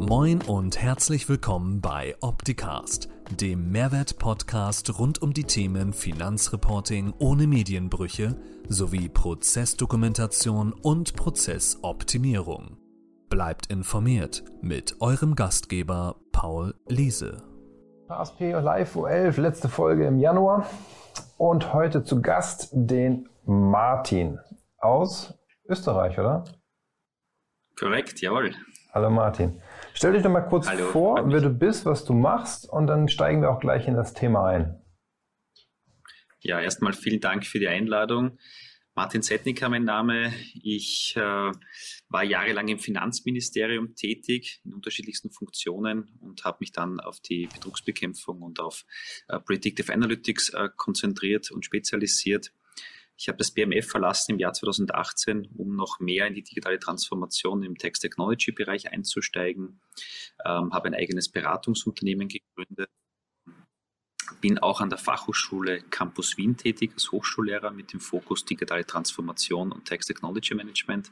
Moin und herzlich willkommen bei Opticast, dem Mehrwert-Podcast rund um die Themen Finanzreporting ohne Medienbrüche sowie Prozessdokumentation und Prozessoptimierung. Bleibt informiert mit eurem Gastgeber Paul Liese. HSP Live U11, letzte Folge im Januar und heute zu Gast den Martin aus Österreich, oder? Korrekt, jawohl. Hallo Martin. Stell dich doch mal kurz Hallo, vor, wer du bist, was du machst und dann steigen wir auch gleich in das Thema ein. Ja, erstmal vielen Dank für die Einladung. Martin Setnicker mein Name. Ich äh, war jahrelang im Finanzministerium tätig in unterschiedlichsten Funktionen und habe mich dann auf die Betrugsbekämpfung und auf äh, Predictive Analytics äh, konzentriert und spezialisiert. Ich habe das BMF verlassen im Jahr 2018, um noch mehr in die digitale Transformation im Text Technology Bereich einzusteigen. Ähm, habe ein eigenes Beratungsunternehmen gegründet. Bin auch an der Fachhochschule Campus Wien tätig als Hochschullehrer mit dem Fokus digitale Transformation und Text Technology Management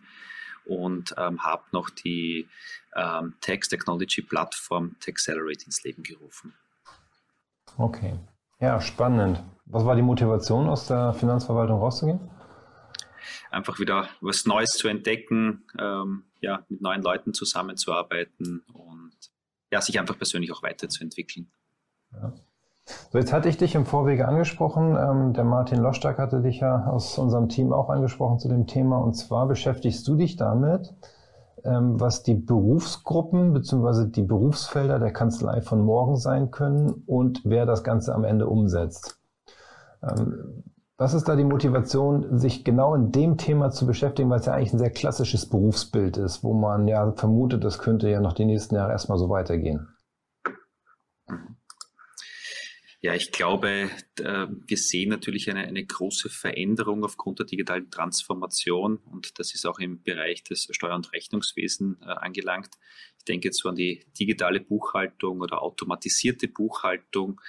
und ähm, habe noch die ähm, Text Technology Plattform Texcelerate ins Leben gerufen. Okay. Ja, spannend. Was war die Motivation, aus der Finanzverwaltung rauszugehen? Einfach wieder was Neues zu entdecken, ähm, ja, mit neuen Leuten zusammenzuarbeiten und ja, sich einfach persönlich auch weiterzuentwickeln. Ja. So, jetzt hatte ich dich im Vorwege angesprochen. Ähm, der Martin Loschtak hatte dich ja aus unserem Team auch angesprochen zu dem Thema. Und zwar beschäftigst du dich damit, ähm, was die Berufsgruppen bzw. die Berufsfelder der Kanzlei von morgen sein können und wer das Ganze am Ende umsetzt. Ähm, was ist da die Motivation, sich genau in dem Thema zu beschäftigen, weil es ja eigentlich ein sehr klassisches Berufsbild ist, wo man ja vermutet, das könnte ja noch die nächsten Jahre erstmal so weitergehen? Ja, ich glaube, wir sehen natürlich eine, eine große Veränderung aufgrund der digitalen Transformation und das ist auch im Bereich des Steuer- und Rechnungswesen äh, angelangt. Ich denke jetzt so an die digitale Buchhaltung oder automatisierte Buchhaltung.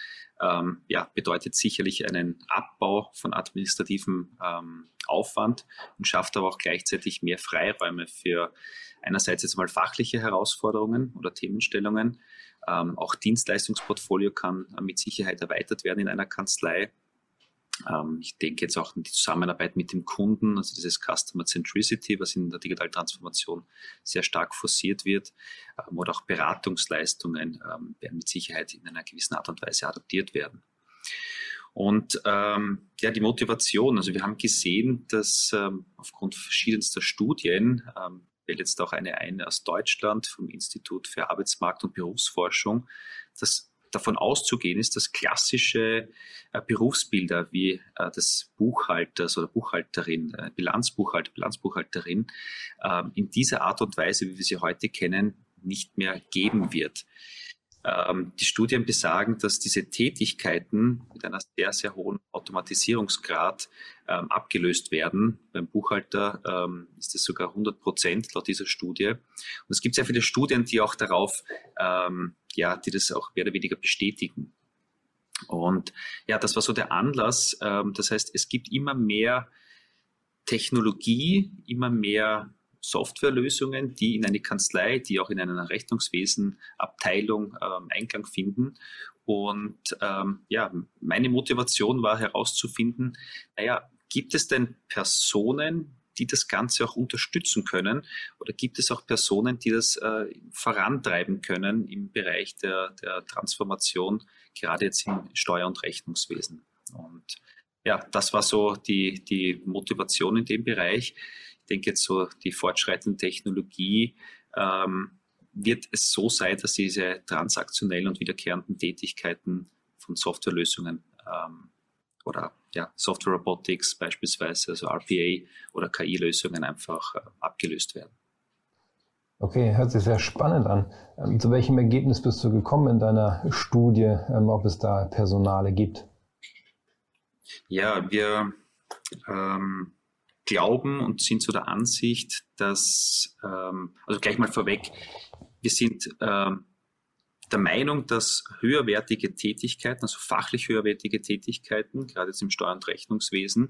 Ähm, ja, bedeutet sicherlich einen Abbau von administrativem ähm, Aufwand und schafft aber auch gleichzeitig mehr Freiräume für einerseits jetzt mal fachliche Herausforderungen oder Themenstellungen, ähm, auch Dienstleistungsportfolio kann mit Sicherheit erweitert werden in einer Kanzlei. Ähm, ich denke jetzt auch an die Zusammenarbeit mit dem Kunden, also dieses Customer Centricity, was in der digitalen Transformation sehr stark forciert wird, ähm, oder auch Beratungsleistungen ähm, werden mit Sicherheit in einer gewissen Art und Weise adaptiert werden. Und ähm, ja, die Motivation, also wir haben gesehen, dass ähm, aufgrund verschiedenster Studien ähm, wähle jetzt auch eine ein aus Deutschland vom Institut für Arbeitsmarkt und Berufsforschung, dass davon auszugehen ist, dass klassische äh, Berufsbilder wie äh, des Buchhalters oder Buchhalterin, äh, Bilanzbuchhalter, Bilanzbuchhalterin ähm, in dieser Art und Weise, wie wir sie heute kennen, nicht mehr geben wird. Ähm, die Studien besagen, dass diese Tätigkeiten mit einer sehr, sehr hohen Automatisierungsgrad ähm, abgelöst werden. Beim Buchhalter ähm, ist es sogar 100 Prozent laut dieser Studie. Und es gibt sehr viele Studien, die auch darauf, ähm, ja, die das auch mehr oder weniger bestätigen. Und ja, das war so der Anlass. Ähm, das heißt, es gibt immer mehr Technologie, immer mehr Softwarelösungen, die in eine Kanzlei, die auch in einer Rechnungswesenabteilung ähm, Einklang finden. Und ähm, ja, meine Motivation war herauszufinden, naja, gibt es denn Personen, die das Ganze auch unterstützen können? Oder gibt es auch Personen, die das äh, vorantreiben können im Bereich der, der Transformation, gerade jetzt im Steuer- und Rechnungswesen? Und ja, das war so die, die Motivation in dem Bereich denke jetzt so die fortschreitende Technologie ähm, wird es so sein, dass diese transaktionellen und wiederkehrenden Tätigkeiten von Softwarelösungen ähm, oder ja, Software Robotics beispielsweise, also RPA oder KI-Lösungen einfach äh, abgelöst werden. Okay, hört sich sehr spannend an. Ähm, zu welchem Ergebnis bist du gekommen in deiner Studie, ähm, ob es da Personale gibt? Ja, wir ähm, glauben und sind so der Ansicht, dass, ähm, also gleich mal vorweg, wir sind ähm, der Meinung, dass höherwertige Tätigkeiten, also fachlich höherwertige Tätigkeiten, gerade jetzt im Steuer- und Rechnungswesen,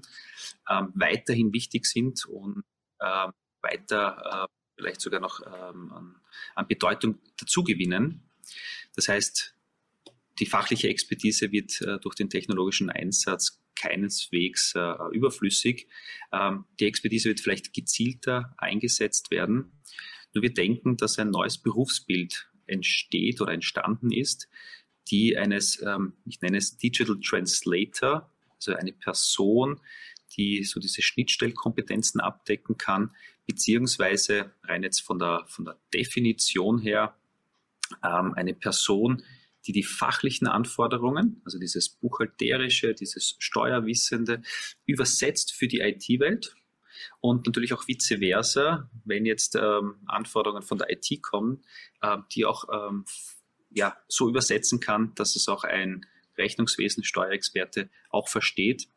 ähm, weiterhin wichtig sind und ähm, weiter äh, vielleicht sogar noch ähm, an, an Bedeutung dazugewinnen. Das heißt, die fachliche Expertise wird äh, durch den technologischen Einsatz keineswegs äh, überflüssig. Ähm, die Expertise wird vielleicht gezielter eingesetzt werden. Nur wir denken, dass ein neues Berufsbild entsteht oder entstanden ist, die eines, ähm, ich nenne es Digital Translator, also eine Person, die so diese Schnittstellkompetenzen abdecken kann, beziehungsweise rein jetzt von der, von der Definition her ähm, eine Person, die die fachlichen Anforderungen, also dieses buchhalterische, dieses Steuerwissende, übersetzt für die IT-Welt und natürlich auch vice versa, wenn jetzt ähm, Anforderungen von der IT kommen, äh, die auch ähm, ja, so übersetzen kann, dass es auch ein Rechnungswesen, Steuerexperte auch versteht.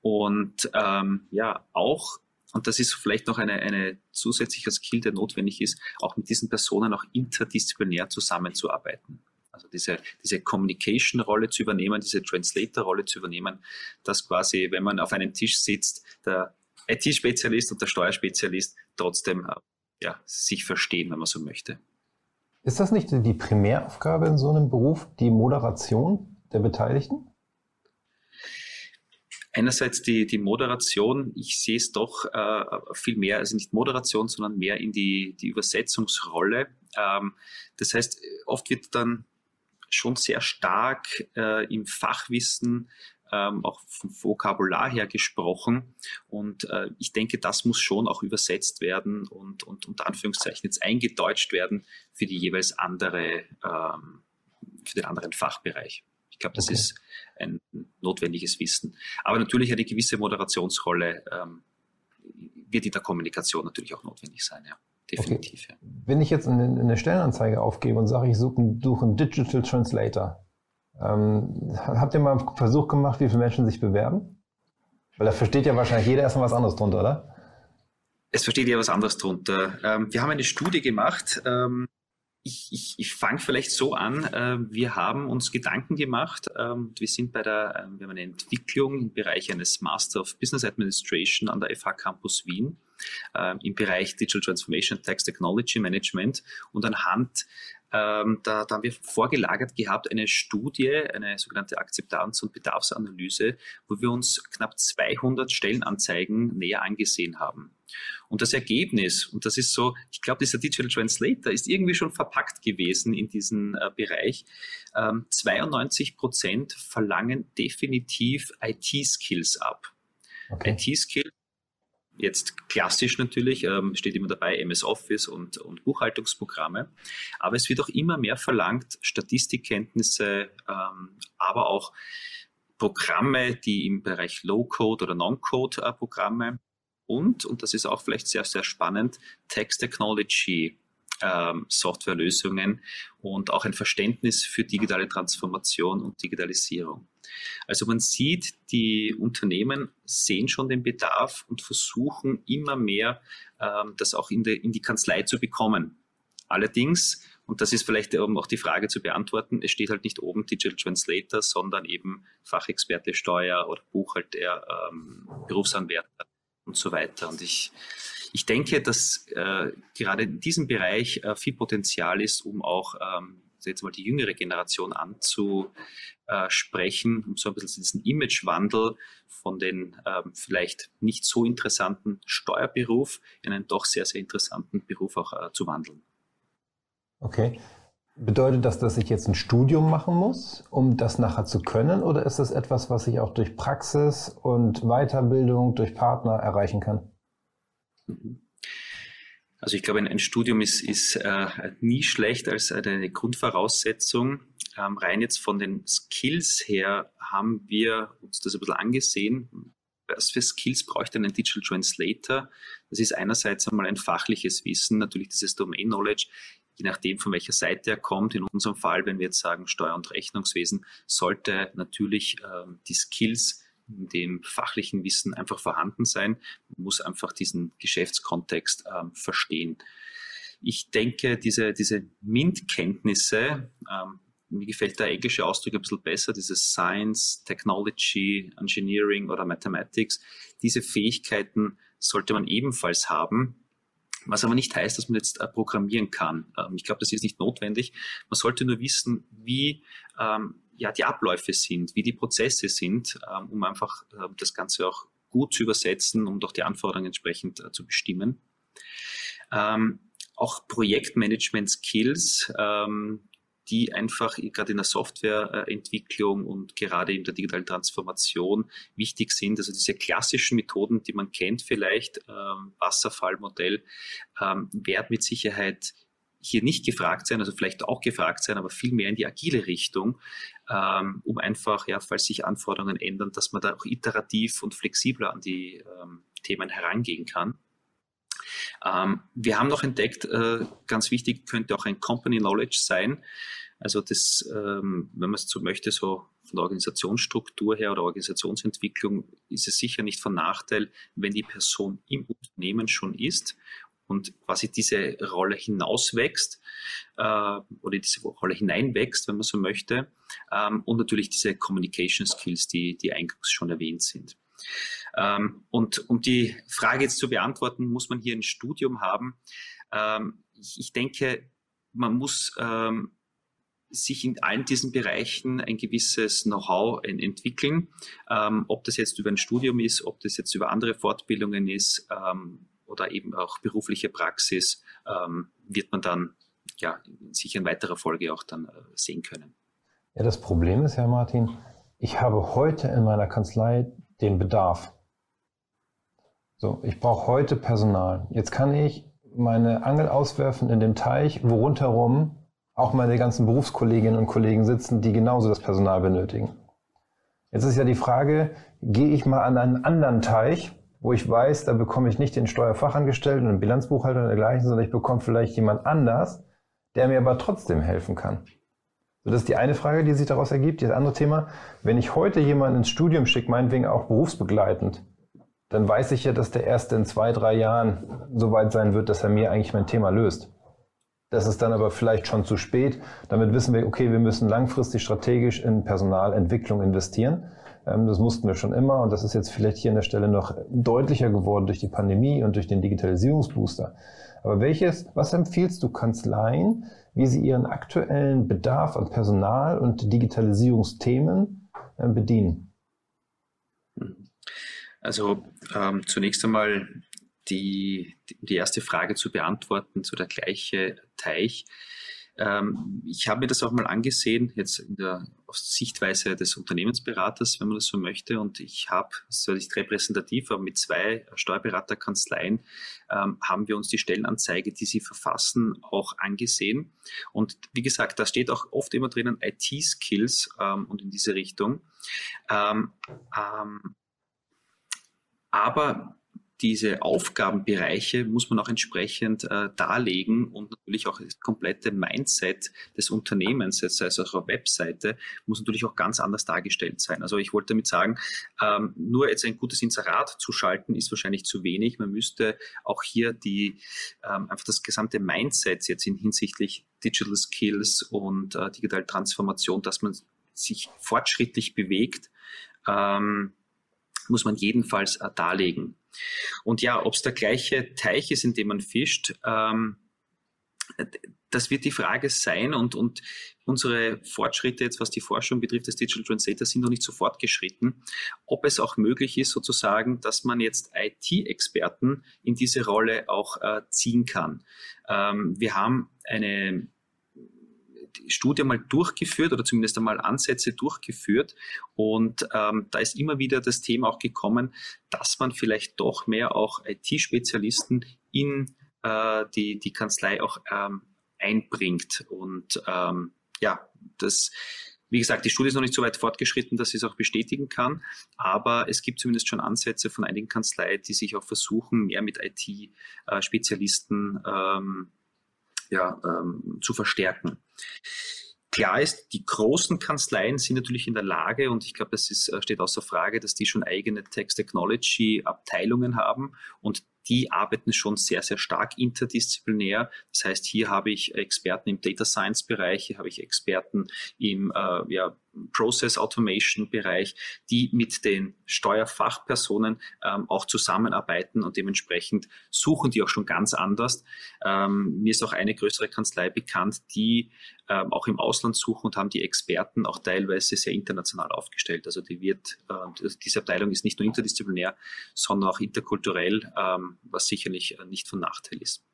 Und ähm, ja, auch, und das ist vielleicht noch eine, eine zusätzlicher Skill, der notwendig ist, auch mit diesen Personen auch interdisziplinär zusammenzuarbeiten. Also diese, diese Communication-Rolle zu übernehmen, diese Translator-Rolle zu übernehmen, dass quasi, wenn man auf einem Tisch sitzt, der IT-Spezialist und der Steuerspezialist trotzdem äh, ja, sich verstehen, wenn man so möchte. Ist das nicht die Primäraufgabe in so einem Beruf, die Moderation der Beteiligten? Einerseits die, die Moderation, ich sehe es doch äh, viel mehr, also nicht Moderation, sondern mehr in die, die Übersetzungsrolle. Ähm, das heißt, oft wird dann schon sehr stark äh, im Fachwissen ähm, auch vom Vokabular her gesprochen. Und äh, ich denke, das muss schon auch übersetzt werden und, und unter Anführungszeichen jetzt eingedeutscht werden für die jeweils andere, ähm, für den anderen Fachbereich. Ich glaube, das okay. ist ein notwendiges Wissen. Aber natürlich eine gewisse Moderationsrolle ähm, wird in der Kommunikation natürlich auch notwendig sein, ja. Definitiv. Okay. Ja. Wenn ich jetzt eine, eine Stellenanzeige aufgebe und sage, ich suche, suche einen Digital Translator, ähm, habt ihr mal einen Versuch gemacht, wie viele Menschen sich bewerben? Weil da versteht ja wahrscheinlich jeder erstmal was anderes drunter, oder? Es versteht ja was anderes drunter. Ähm, wir haben eine Studie gemacht, ähm, ich, ich, ich fange vielleicht so an. Äh, wir haben uns Gedanken gemacht. Ähm, wir sind bei der, äh, wir haben eine Entwicklung im Bereich eines Master of Business Administration an der FH Campus Wien äh, im Bereich Digital Transformation Tax Technology Management und anhand ähm, da, da haben wir vorgelagert gehabt eine Studie, eine sogenannte Akzeptanz- und Bedarfsanalyse, wo wir uns knapp 200 Stellenanzeigen näher angesehen haben. Und das Ergebnis, und das ist so, ich glaube, dieser Digital Translator ist irgendwie schon verpackt gewesen in diesen äh, Bereich. Ähm, 92 Prozent verlangen definitiv IT-Skills ab. Okay. IT-Skills Jetzt klassisch natürlich, ähm, steht immer dabei MS Office und, und Buchhaltungsprogramme. Aber es wird auch immer mehr verlangt, Statistikkenntnisse, ähm, aber auch Programme, die im Bereich Low-Code oder Non-Code-Programme und, und das ist auch vielleicht sehr, sehr spannend, Text Technology ähm, Softwarelösungen und auch ein Verständnis für digitale Transformation und Digitalisierung. Also man sieht, die Unternehmen sehen schon den Bedarf und versuchen immer mehr, ähm, das auch in, de, in die Kanzlei zu bekommen. Allerdings, und das ist vielleicht um auch die Frage zu beantworten, es steht halt nicht oben Digital Translator, sondern eben Fachexperte Steuer oder Buchhalter, ähm, Berufsanwärter und so weiter. Und ich, ich denke, dass äh, gerade in diesem Bereich äh, viel Potenzial ist, um auch ähm, jetzt mal die jüngere Generation anzusprechen, um so ein bisschen diesen Imagewandel von den ähm, vielleicht nicht so interessanten Steuerberuf in einen doch sehr, sehr interessanten Beruf auch äh, zu wandeln. Okay. Bedeutet das, dass ich jetzt ein Studium machen muss, um das nachher zu können? Oder ist das etwas, was ich auch durch Praxis und Weiterbildung, durch Partner erreichen kann? Also ich glaube, ein, Studium ist, ist äh, nie schlecht als eine Grundvoraussetzung. Ähm, rein jetzt von den Skills her haben wir uns das ein bisschen angesehen. Was für Skills braucht ein Digital Translator? Das ist einerseits einmal ein fachliches Wissen, natürlich dieses Domain Knowledge, je nachdem, von welcher Seite er kommt. In unserem Fall, wenn wir jetzt sagen Steuer- und Rechnungswesen, sollte natürlich ähm, die Skills dem fachlichen Wissen einfach vorhanden sein. Man muss einfach diesen Geschäftskontext ähm, verstehen. Ich denke, diese, diese MINT-Kenntnisse, ähm, mir gefällt der englische Ausdruck ein bisschen besser, dieses Science, Technology, Engineering oder Mathematics. Diese Fähigkeiten sollte man ebenfalls haben, Was aber nicht heißt, dass man jetzt äh, programmieren kann. Ähm, ich glaube, das ist nicht notwendig. Man sollte nur wissen, wie ähm, ja, die Abläufe sind, wie die Prozesse sind, ähm, um einfach äh, das Ganze auch gut zu übersetzen und auch die Anforderungen entsprechend äh, zu bestimmen. Ähm, auch Projektmanagement-Skills, ähm, die einfach gerade in der Softwareentwicklung und gerade in der digitalen Transformation wichtig sind. Also diese klassischen Methoden, die man kennt vielleicht, ähm, Wasserfallmodell, ähm, werden mit Sicherheit hier nicht gefragt sein, also vielleicht auch gefragt sein, aber viel mehr in die agile Richtung, ähm, um einfach, ja, falls sich Anforderungen ändern, dass man da auch iterativ und flexibler an die ähm, Themen herangehen kann. Ähm, wir haben noch entdeckt, äh, ganz wichtig könnte auch ein Company Knowledge sein. Also das, ähm, wenn man es so möchte, so von der Organisationsstruktur her oder Organisationsentwicklung ist es sicher nicht von Nachteil, wenn die Person im Unternehmen schon ist und quasi diese Rolle hinauswächst äh, oder diese Rolle hineinwächst, wenn man so möchte. Ähm, und natürlich diese Communication Skills, die, die eingangs schon erwähnt sind. Ähm, und um die Frage jetzt zu beantworten, muss man hier ein Studium haben. Ähm, ich, ich, denke, man muss ähm, sich in allen diesen Bereichen ein gewisses Know-how entwickeln. Ähm, ob das jetzt über ein Studium ist, ob das jetzt über andere Fortbildungen ist ähm, oder eben auch berufliche Praxis, ähm, wird man dann ja sicher in weiterer Folge auch dann äh, sehen können. Ja, das Problem ist ja, Martin, ich habe heute in meiner Kanzlei den Bedarf. So, ich brauche heute Personal. Jetzt kann ich meine Angel auswerfen in dem Teich, wo rundherum auch meine ganzen Berufskolleginnen und Kollegen sitzen, die genauso das Personal benötigen. Jetzt ist ja die Frage, gehe ich mal an einen anderen Teich, wo ich weiß, da bekomme ich nicht den Steuerfachangestellten und den Bilanzbuchhalter und dergleichen, sondern ich bekomme vielleicht jemand anders, der mir aber trotzdem helfen kann. So, das ist die eine Frage, die sich daraus ergibt. Das andere Thema, wenn ich heute jemanden ins Studium schicke, meinetwegen auch berufsbegleitend, dann weiß ich ja, dass der erst in zwei, drei Jahren so weit sein wird, dass er mir eigentlich mein Thema löst. Das ist dann aber vielleicht schon zu spät. Damit wissen wir, okay, wir müssen langfristig strategisch in Personalentwicklung investieren. Ähm, das mussten wir schon immer und das ist jetzt vielleicht hier an der Stelle noch deutlicher geworden durch die Pandemie und durch den Digitalisierungsbooster. Aber welches, was empfiehlst du Kanzleien, wie sie ihren aktuellen Bedarf an Personal und Digitalisierungsthemen äh, bedienen? Also ähm, zunächst einmal die, die erste Frage zu beantworten, so der gleiche Teich. Ähm, ich habe mir das auch mal angesehen, jetzt in der, Sichtweise des Unternehmensberaters, wenn man das so möchte. Und ich habe, so nicht repräsentativ, aber mit zwei Steuerberaterkanzleien ähm, haben wir uns die Stellenanzeige, die sie verfassen, auch angesehen. Und wie gesagt, da steht auch oft immer drinnen IT-Skills ähm, und in diese Richtung. Aber diese Aufgabenbereiche muss man auch entsprechend äh, darlegen und natürlich auch das komplette Mindset des Unternehmens, jetzt also auch auf Webseite, muss natürlich auch ganz anders dargestellt sein. Also ich wollte damit sagen, ähm, nur jetzt ein gutes Inserat zu schalten, ist wahrscheinlich zu wenig. Man müsste auch hier die ähm, einfach das gesamte Mindset jetzt in hinsichtlich Digital Skills und äh, digitale Transformation, dass man sich fortschrittlich bewegt, ähm, muss man jedenfalls äh, darlegen. Und ja, ob es der gleiche Teich ist, in dem man fischt, ähm, das wird die Frage sein und, und unsere Fortschritte jetzt, was die Forschung betrifft, des Digital Translator, sind noch nicht so fortgeschritten. Ob es auch möglich ist, sozusagen, dass man jetzt IT-Experten in diese Rolle auch äh, ziehen kann. Ähm, wir haben eine Studie mal durchgeführt oder zumindest einmal Ansätze durchgeführt. Und ähm, da ist immer wieder das Thema auch gekommen, dass man vielleicht doch mehr auch IT-Spezialisten in äh, die, die Kanzlei auch ähm, einbringt. Und ähm, ja, das wie gesagt, die Studie ist noch nicht so weit fortgeschritten, dass ich es auch bestätigen kann, aber es gibt zumindest schon Ansätze von einigen Kanzleien, die sich auch versuchen, mehr mit IT-Spezialisten ähm, ja, ähm, zu verstärken. Klar ist, die großen Kanzleien sind natürlich in der Lage, und ich glaube, es ist, äh, steht außer Frage, dass die schon eigene Text Technology Abteilungen haben und die arbeiten schon sehr, sehr stark interdisziplinär. Das heißt, hier habe ich Experten im Data Science Bereich, hier habe ich Experten im äh, ja, Process Automation Bereich, die mit den Steuerfachpersonen ähm, auch zusammenarbeiten und dementsprechend suchen die auch schon ganz anders. Ähm, mir ist auch eine größere Kanzlei bekannt, die ähm, auch im Ausland suchen und haben die Experten auch teilweise sehr international aufgestellt. Also die wird, äh, diese Abteilung ist nicht nur interdisziplinär, sondern auch interkulturell, ähm, was sicherlich äh, nicht von Nachteil ist.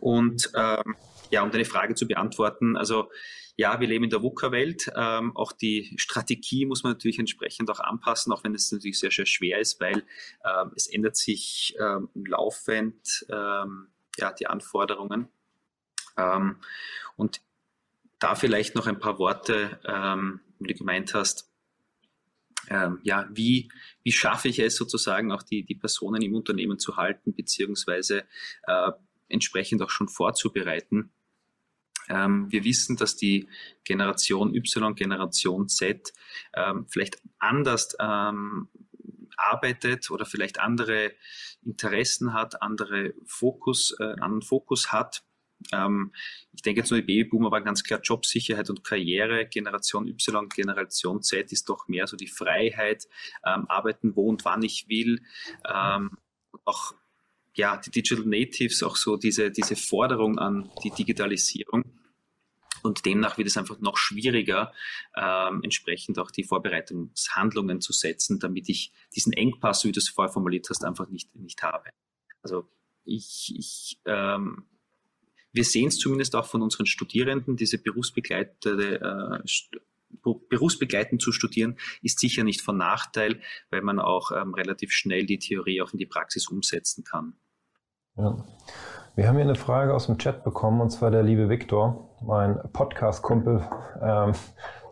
Und ähm, ja, um deine Frage zu beantworten, also ja, wir leben in der VUCA-Welt. Ähm, auch die Strategie muss man natürlich entsprechend auch anpassen, auch wenn es natürlich sehr, sehr schwer ist, weil ähm, es ändert sich ähm, laufend ähm, ja, die Anforderungen. Ähm, und da vielleicht noch ein paar Worte, ähm, wie du gemeint hast, ähm, ja, wie, wie schaffe ich es sozusagen auch die, die Personen im Unternehmen zu halten, beziehungsweise äh, entsprechend auch schon vorzubereiten. Ähm, wir wissen, dass die Generation Y, Generation Z ähm, vielleicht anders ähm, arbeitet oder vielleicht andere Interessen hat, andere Fokus, äh, anderen Fokus hat. Ähm, ich denke jetzt nur, die Babyboomer waren ganz klar Jobsicherheit und Karriere. Generation Y, Generation Z ist doch mehr so die Freiheit, ähm, arbeiten, wo und wann ich will. Ähm, auch ja, die Digital Natives auch so diese, diese Forderung an die Digitalisierung. Und demnach wird es einfach noch schwieriger, ähm, entsprechend auch die Vorbereitungshandlungen zu setzen, damit ich diesen Engpass, wie du es vorher formuliert hast, einfach nicht, nicht habe. Also ich, ich ähm, wir sehen es zumindest auch von unseren Studierenden, diese berufsbegleitete äh, berufsbegleitend zu studieren, ist sicher nicht von Nachteil, weil man auch ähm, relativ schnell die Theorie auch in die Praxis umsetzen kann. Ja. Wir haben hier eine Frage aus dem Chat bekommen, und zwar der liebe Viktor, mein Podcast-Kumpel, ähm,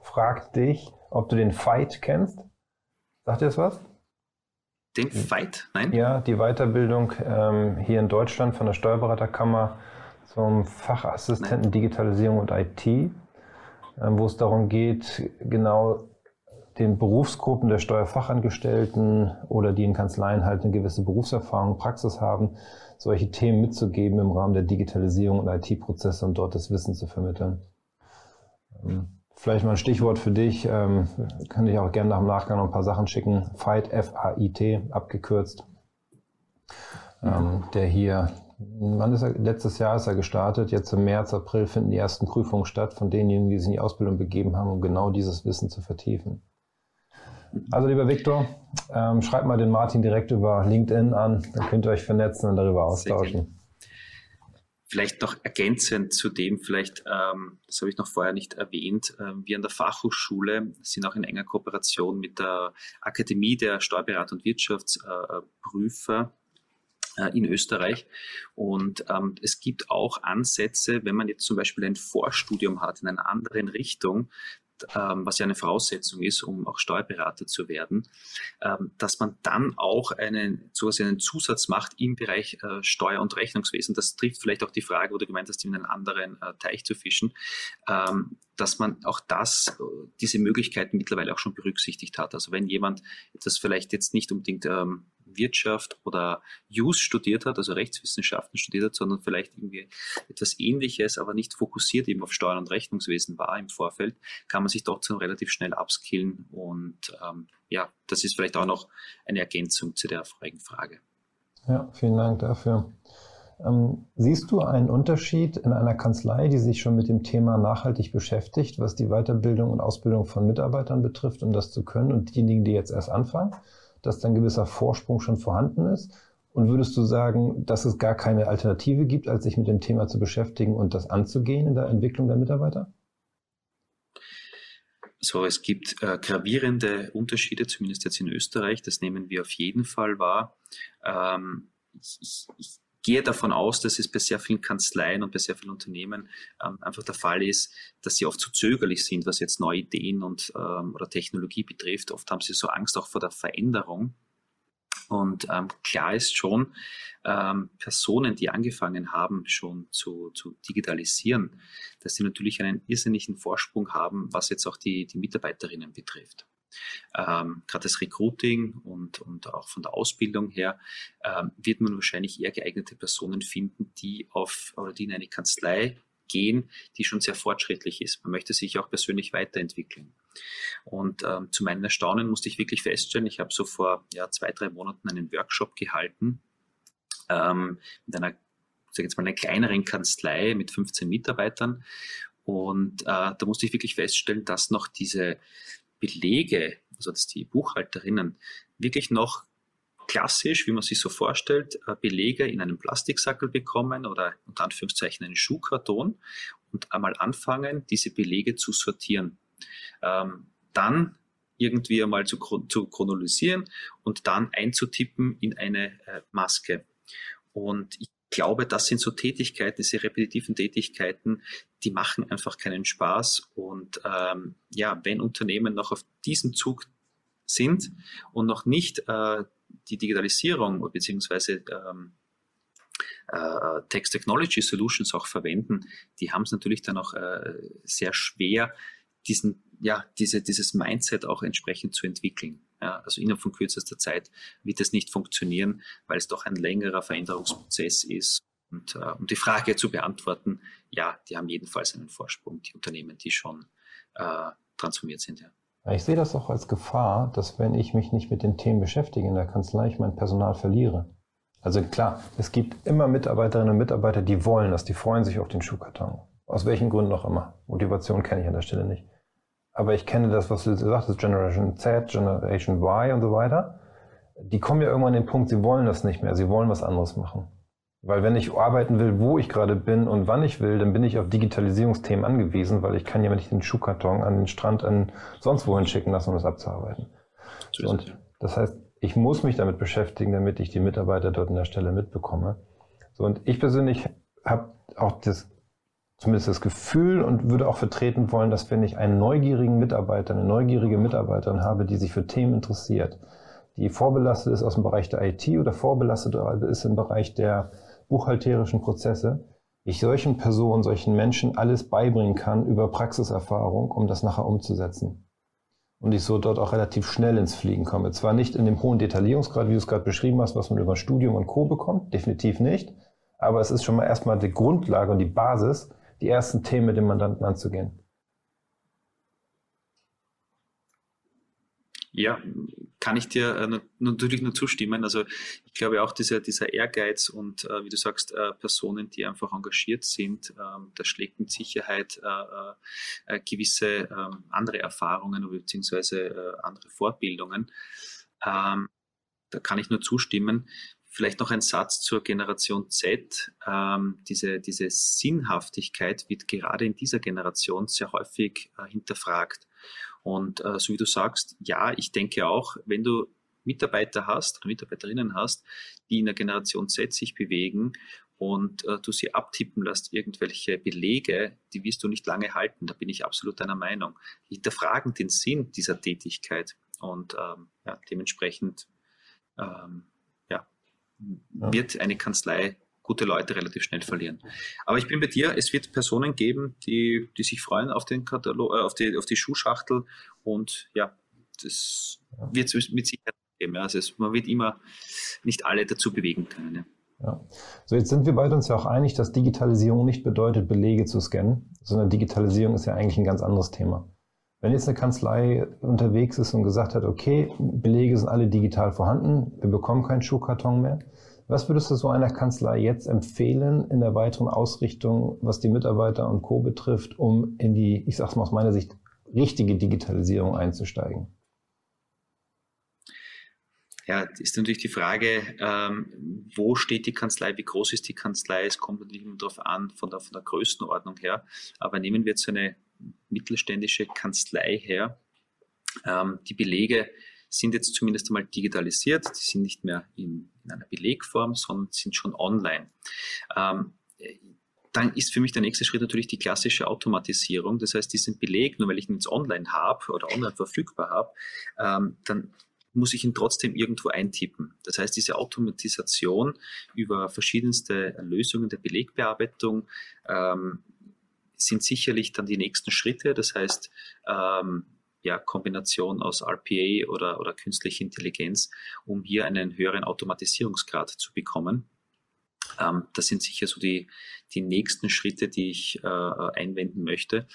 fragt dich, ob du den Fight kennst. Sagt dir das was? Den Fight? Nein? Ja, die Weiterbildung ähm, hier in Deutschland von der Steuerberaterkammer zum Fachassistenten Nein. Digitalisierung und IT, ähm, wo es darum geht, genau den Berufsgruppen der Steuerfachangestellten oder die in Kanzleien halt eine gewisse Berufserfahrung, Praxis haben, solche Themen mitzugeben im Rahmen der Digitalisierung und IT-Prozesse und dort das Wissen zu vermitteln. Ähm, vielleicht mal ein Stichwort für dich, ähm, kann ich auch gerne nach dem Nachgang noch ein paar Sachen schicken. FIGHT, F-A-I-T, abgekürzt, ähm, der hier, wann ist er, letztes Jahr ist er gestartet, jetzt im März, April finden die ersten Prüfungen statt von denjenigen, die sich in die Ausbildung begeben haben, um genau dieses Wissen zu vertiefen. Also lieber Viktor, ähm, schreibt mal den Martin direkt über LinkedIn an, dann könnt ihr euch vernetzen und darüber austauschen. Vielleicht noch ergänzend zu dem, vielleicht, ähm, das habe ich noch vorher nicht erwähnt, äh, wir an der Fachhochschule sind auch in enger Kooperation mit der Akademie der Steuerberater und Wirtschaftsprüfer äh, in Österreich. Und ähm, es gibt auch Ansätze, wenn man jetzt zum Beispiel ein Vorstudium hat in einer anderen Richtung, ähm, was ja eine Voraussetzung ist, um auch Steuerberater zu werden, ähm, dass man dann auch einen, sowas einen Zusatz macht im Bereich äh, Steuer- und Rechnungswesen. Das trifft vielleicht auch die Frage, wo du gemeint hast, in einen anderen äh, Teich zu fischen, ähm, dass man auch das, äh, diese Möglichkeiten mittlerweile auch schon berücksichtigt hat. Also wenn jemand das vielleicht jetzt nicht unbedingt ähm, Wirtschaft oder Jus studiert hat, also Rechtswissenschaften studiert hat, sondern vielleicht irgendwie etwas Ähnliches, aber nicht fokussiert eben auf Steuern und Rechnungswesen war im Vorfeld, kann man sich trotzdem relativ schnell upskillen und ähm, ja, das ist vielleicht auch noch eine Ergänzung zu der vorigen Frage. Ja, vielen Dank dafür. Ähm, siehst du einen Unterschied in einer Kanzlei, die sich schon mit dem Thema nachhaltig beschäftigt, was die Weiterbildung und Ausbildung von Mitarbeitern betrifft, um das zu können, und diejenigen, die jetzt erst anfangen? Dass dann gewisser Vorsprung schon vorhanden ist? Und würdest du sagen, dass es gar keine Alternative gibt, als sich mit dem Thema zu beschäftigen und das anzugehen in der Entwicklung der Mitarbeiter? So, es gibt äh, gravierende Unterschiede, zumindest jetzt in Österreich. Das nehmen wir auf jeden Fall wahr. Ähm, ich, ich gehe davon aus, dass es bei sehr vielen Kanzleien und bei sehr vielen Unternehmen ähm, einfach der Fall ist, dass sie oft zu zögerlich sind, was jetzt neue Ideen und ähm, oder Technologie betrifft. Oft haben sie so Angst auch vor der Veränderung. Und ähm, klar ist schon, ähm, Personen, die angefangen haben, schon zu, zu digitalisieren, dass sie natürlich einen irrsinnigen Vorsprung haben, was jetzt auch die, die Mitarbeiterinnen betrifft ähm, gerade das Recruiting und, und auch von der Ausbildung her, ähm, wird man wahrscheinlich eher geeignete Personen finden, die auf oder die in eine Kanzlei gehen, die schon sehr fortschrittlich ist. Man möchte sich auch persönlich weiterentwickeln. Und ähm, zu meinem Erstaunen musste ich wirklich feststellen, ich habe so vor ja, zwei, drei Monaten einen Workshop gehalten ähm, mit einer, sag jetzt mal, einer kleineren Kanzlei mit 15 Mitarbeitern. Und äh, da musste ich wirklich feststellen, dass noch diese Belege, also dass die Buchhalterinnen wirklich noch klassisch, wie man sich so vorstellt, äh, Belege in einem Plastiksackel bekommen oder unter Anführungszeichen einen Schuhkarton und einmal anfangen, diese Belege zu sortieren. Ähm, dann irgendwie einmal zu, zu chronolisieren und dann einzutippen in eine äh, Maske. Und ich glaube, das sind so Tätigkeiten, diese repetitiven Tätigkeiten, die machen einfach keinen Spaß. Und ähm, ja, wenn Unternehmen noch auf diesen Zug sind und noch nicht äh, die Digitalisierung bzw. Ähm, äh, Text Technology Solutions auch verwenden, die haben es natürlich dann auch äh, sehr schwer, diesen, ja, diese, dieses Mindset auch entsprechend zu entwickeln. Ja, also innerhalb von kürzester Zeit wird es nicht funktionieren, weil es doch ein längerer Veränderungsprozess ist. Und äh, um die Frage zu beantworten, ja, die haben jedenfalls einen Vorsprung, die Unternehmen, die schon äh, transformiert sind. Ja. Ich sehe das auch als Gefahr, dass wenn ich mich nicht mit den Themen beschäftige in der Kanzlei, ich mein Personal verliere. Also klar, es gibt immer Mitarbeiterinnen und Mitarbeiter, die wollen das, die freuen sich auf den Schuhkarton. Aus welchen Gründen auch immer. Motivation kenne ich an der Stelle nicht. Aber ich kenne das, was du sagtest, Generation Z, Generation Y und so weiter. Die kommen ja irgendwann an den Punkt, sie wollen das nicht mehr, sie wollen was anderes machen. Weil wenn ich arbeiten will, wo ich gerade bin und wann ich will, dann bin ich auf Digitalisierungsthemen angewiesen, weil ich kann ja nicht den Schuhkarton an den Strand an sonst wohin schicken lassen, um das abzuarbeiten. So und das heißt, ich muss mich damit beschäftigen, damit ich die Mitarbeiter dort an der Stelle mitbekomme. So, und ich persönlich habe auch das, zumindest das Gefühl und würde auch vertreten wollen, dass wenn ich einen neugierigen Mitarbeiter, eine neugierige Mitarbeiterin habe, die sich für Themen interessiert, die vorbelastet ist aus dem Bereich der IT oder vorbelastet ist im Bereich der buchhalterischen Prozesse, ich solchen Personen, solchen Menschen alles beibringen kann über Praxiserfahrung, um das nachher umzusetzen. Und ich so dort auch relativ schnell ins Fliegen komme. Zwar nicht in dem hohen Detaillierungsgrad, wie du es gerade beschrieben hast, was man über Studium und Co. bekommt, definitiv nicht. Aber es ist schon mal erstmal die Grundlage und die Basis, die ersten Themen mit dem Mandanten anzugehen. Ja, kann ich dir äh, natürlich nur zustimmen. Also ich glaube auch dieser, dieser Ehrgeiz und äh, wie du sagst, äh, Personen, die einfach engagiert sind, ähm, das schlägt mit Sicherheit äh, äh, gewisse ähm, andere Erfahrungen beziehungsweise äh, andere Fortbildungen. Ähm, da kann ich nur zustimmen. Vielleicht noch ein Satz zur Generation Z. Ähm, diese, diese Sinnhaftigkeit wird gerade in dieser Generation sehr häufig äh, hinterfragt. Und äh, so wie du sagst, ja, ich denke auch, wenn du Mitarbeiter hast oder Mitarbeiterinnen hast, die in der Generation Z sich bewegen und äh, du sie abtippen lässt, irgendwelche Belege, die wirst du nicht lange halten. Da bin ich absolut deiner Meinung. Die hinterfragen den Sinn dieser Tätigkeit und ähm, ja, dementsprechend ähm, ja. wird eine Kanzlei gute Leute relativ schnell verlieren. Aber ich bin bei dir, es wird Personen geben, die, die sich freuen auf den Katalog, äh, auf die, auf die Schuhschachtel und ja, das wird es mit Sicherheit geben. Ja. Also es, man wird immer nicht alle dazu bewegen können. Ja. Ja. So, jetzt sind wir beide uns ja auch einig, dass Digitalisierung nicht bedeutet, Belege zu scannen, sondern Digitalisierung ist ja eigentlich ein ganz anderes Thema. Wenn jetzt eine Kanzlei unterwegs ist und gesagt hat, okay, Belege sind alle digital vorhanden, wir bekommen keinen Schuhkarton mehr, was würdest du so einer Kanzlei jetzt empfehlen in der weiteren Ausrichtung, was die Mitarbeiter und Co. betrifft, um in die, ich sag's mal aus meiner Sicht, richtige Digitalisierung einzusteigen? Ja, ist natürlich die Frage, ähm, wo steht die Kanzlei, wie groß ist die Kanzlei? Es kommt natürlich immer darauf an, von der, von der Größenordnung her. Aber nehmen wir jetzt eine mittelständische Kanzlei her. Ähm, die Belege sind jetzt zumindest einmal digitalisiert. Die sind nicht mehr in, in einer Belegform, sondern sind schon online. Ähm, dann ist für mich der nächste Schritt natürlich die klassische Automatisierung. Das heißt, diesen Beleg, nur weil ich ihn jetzt online habe oder online verfügbar habe, ähm, dann muss ich ihn trotzdem irgendwo eintippen. Das heißt, diese Automatisation über verschiedenste Lösungen der Belegbearbeitung ähm, sind sicherlich dann die nächsten Schritte. Das heißt, ähm, ja, Kombination aus RPA oder, oder künstlicher Intelligenz, um hier einen höheren Automatisierungsgrad zu bekommen. Ähm, das sind sicher so die, die nächsten Schritte, die ich äh, einwenden möchte.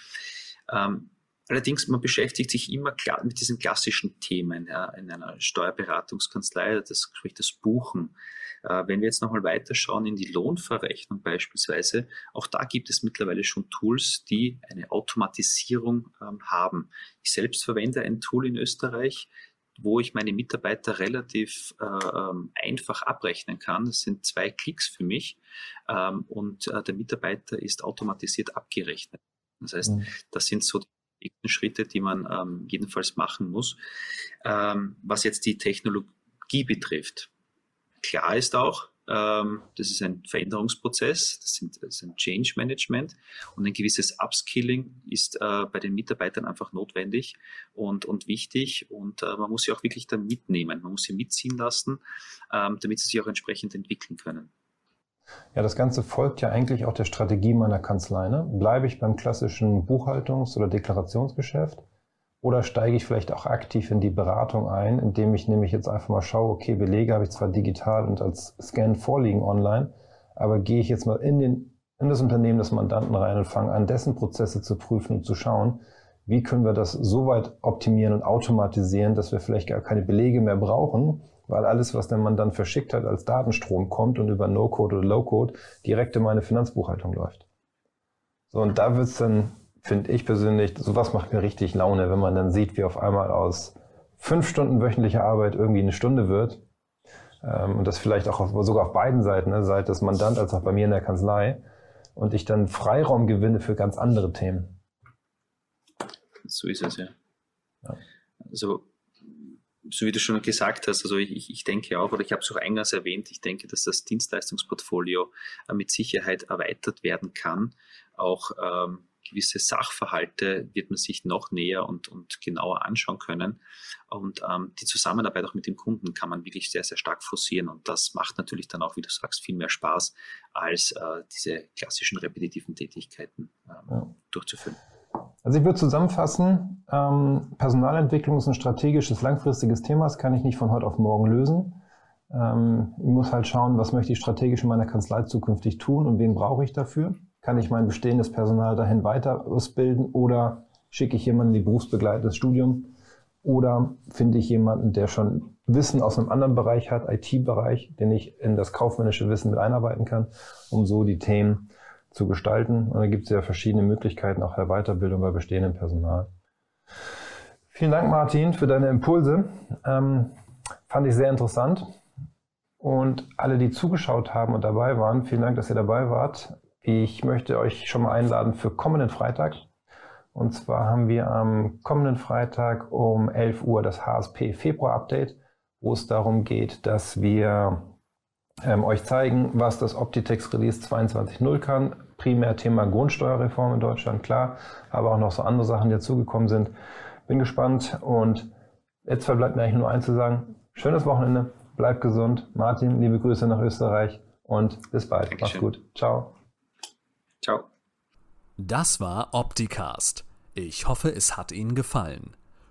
Ähm, Allerdings, man beschäftigt sich immer mit diesen klassischen Themen ja, in einer Steuerberatungskanzlei, das sprich das Buchen. Äh, wenn wir jetzt nochmal weiterschauen in die Lohnverrechnung beispielsweise, auch da gibt es mittlerweile schon Tools, die eine Automatisierung ähm, haben. Ich selbst verwende ein Tool in Österreich, wo ich meine Mitarbeiter relativ äh, einfach abrechnen kann. Das sind zwei Klicks für mich ähm, und äh, der Mitarbeiter ist automatisiert abgerechnet. Das heißt, mhm. das sind so die wichtigsten Schritte, die man ähm, jedenfalls machen muss. Ähm, was jetzt die Technologie betrifft, klar ist auch, ähm, das ist ein Veränderungsprozess, das, sind, das ist ein Change Management und ein gewisses Upskilling ist äh, bei den Mitarbeitern einfach notwendig und, und wichtig und äh, man muss sie auch wirklich dann mitnehmen, man muss sie mitziehen lassen, ähm, damit sie sich auch entsprechend entwickeln können. Ja, das Ganze folgt ja eigentlich auch der Strategie meiner Kanzlei. Ne? Bleibe ich beim klassischen Buchhaltungs- oder Deklarationsgeschäft oder steige ich vielleicht auch aktiv in die Beratung ein, indem ich nämlich jetzt einfach mal schaue, okay, Belege habe ich zwar digital und als Scan vorliegen online, aber gehe ich jetzt mal in, den, in das Unternehmen des Mandanten rein und fange an, dessen Prozesse zu prüfen und zu schauen, wie können wir das so weit optimieren und automatisieren, dass wir vielleicht gar keine Belege mehr brauchen, weil alles, was der Mandant verschickt hat, als Datenstrom kommt und über No-Code oder Low-Code direkt in meine Finanzbuchhaltung läuft. So, und da wird es dann, finde ich persönlich, sowas macht mir richtig Laune, wenn man dann sieht, wie auf einmal aus fünf Stunden wöchentlicher Arbeit irgendwie eine Stunde wird. Ähm, und das vielleicht auch auf, sogar auf beiden Seiten, ne, Seite des Mandant als auch bei mir in der Kanzlei. Und ich dann Freiraum gewinne für ganz andere Themen. So ist es ja. ja. Also so wie du schon gesagt hast, also ich, ich denke auch, oder ich habe es auch eingangs erwähnt, ich denke, dass das Dienstleistungsportfolio äh, mit Sicherheit erweitert werden kann. Auch ähm, gewisse Sachverhalte wird man sich noch näher und, und genauer anschauen können. Und ähm, die Zusammenarbeit auch mit dem Kunden kann man wirklich sehr, sehr stark forcieren. Und das macht natürlich dann auch, wie du sagst, viel mehr Spaß, als äh, diese klassischen repetitiven Tätigkeiten ähm, ja. durchzuführen. Also ich würde zusammenfassen, ähm, Personalentwicklung ist ein strategisches, langfristiges Thema, das kann ich nicht von heute auf morgen lösen. Ähm, ich muss halt schauen, was möchte ich strategisch in meiner Kanzlei zukünftig tun und wen brauche ich dafür. Kann ich mein bestehendes Personal dahin weiter ausbilden oder schicke ich jemanden in die berufsbegleitendes Studium oder finde ich jemanden, der schon Wissen aus einem anderen Bereich hat, IT-Bereich, den ich in das kaufmännische Wissen mit einarbeiten kann, um so die Themen zu gestalten. Und da gibt es ja verschiedene Möglichkeiten auch der Weiterbildung bei bestehendem Personal. Vielen Dank, Martin, für deine Impulse. Ähm, fand ich sehr interessant. Und alle, die zugeschaut haben und dabei waren, vielen Dank, dass ihr dabei wart. Ich möchte euch schon mal einladen für kommenden Freitag. Und zwar haben wir am kommenden Freitag um 11 Uhr das HSP Februar Update, wo es darum geht, dass wir ähm, euch zeigen, was das Optitex Release 22.0 kann, primär Thema Grundsteuerreform in Deutschland, klar, aber auch noch so andere Sachen, die dazugekommen sind. Bin gespannt und jetzt verbleibt mir eigentlich nur eins zu sagen. Schönes Wochenende, bleibt gesund. Martin, liebe Grüße nach Österreich und bis bald. Dankeschön. Mach's gut. Ciao. Ciao. Das war Opticast. Ich hoffe, es hat Ihnen gefallen.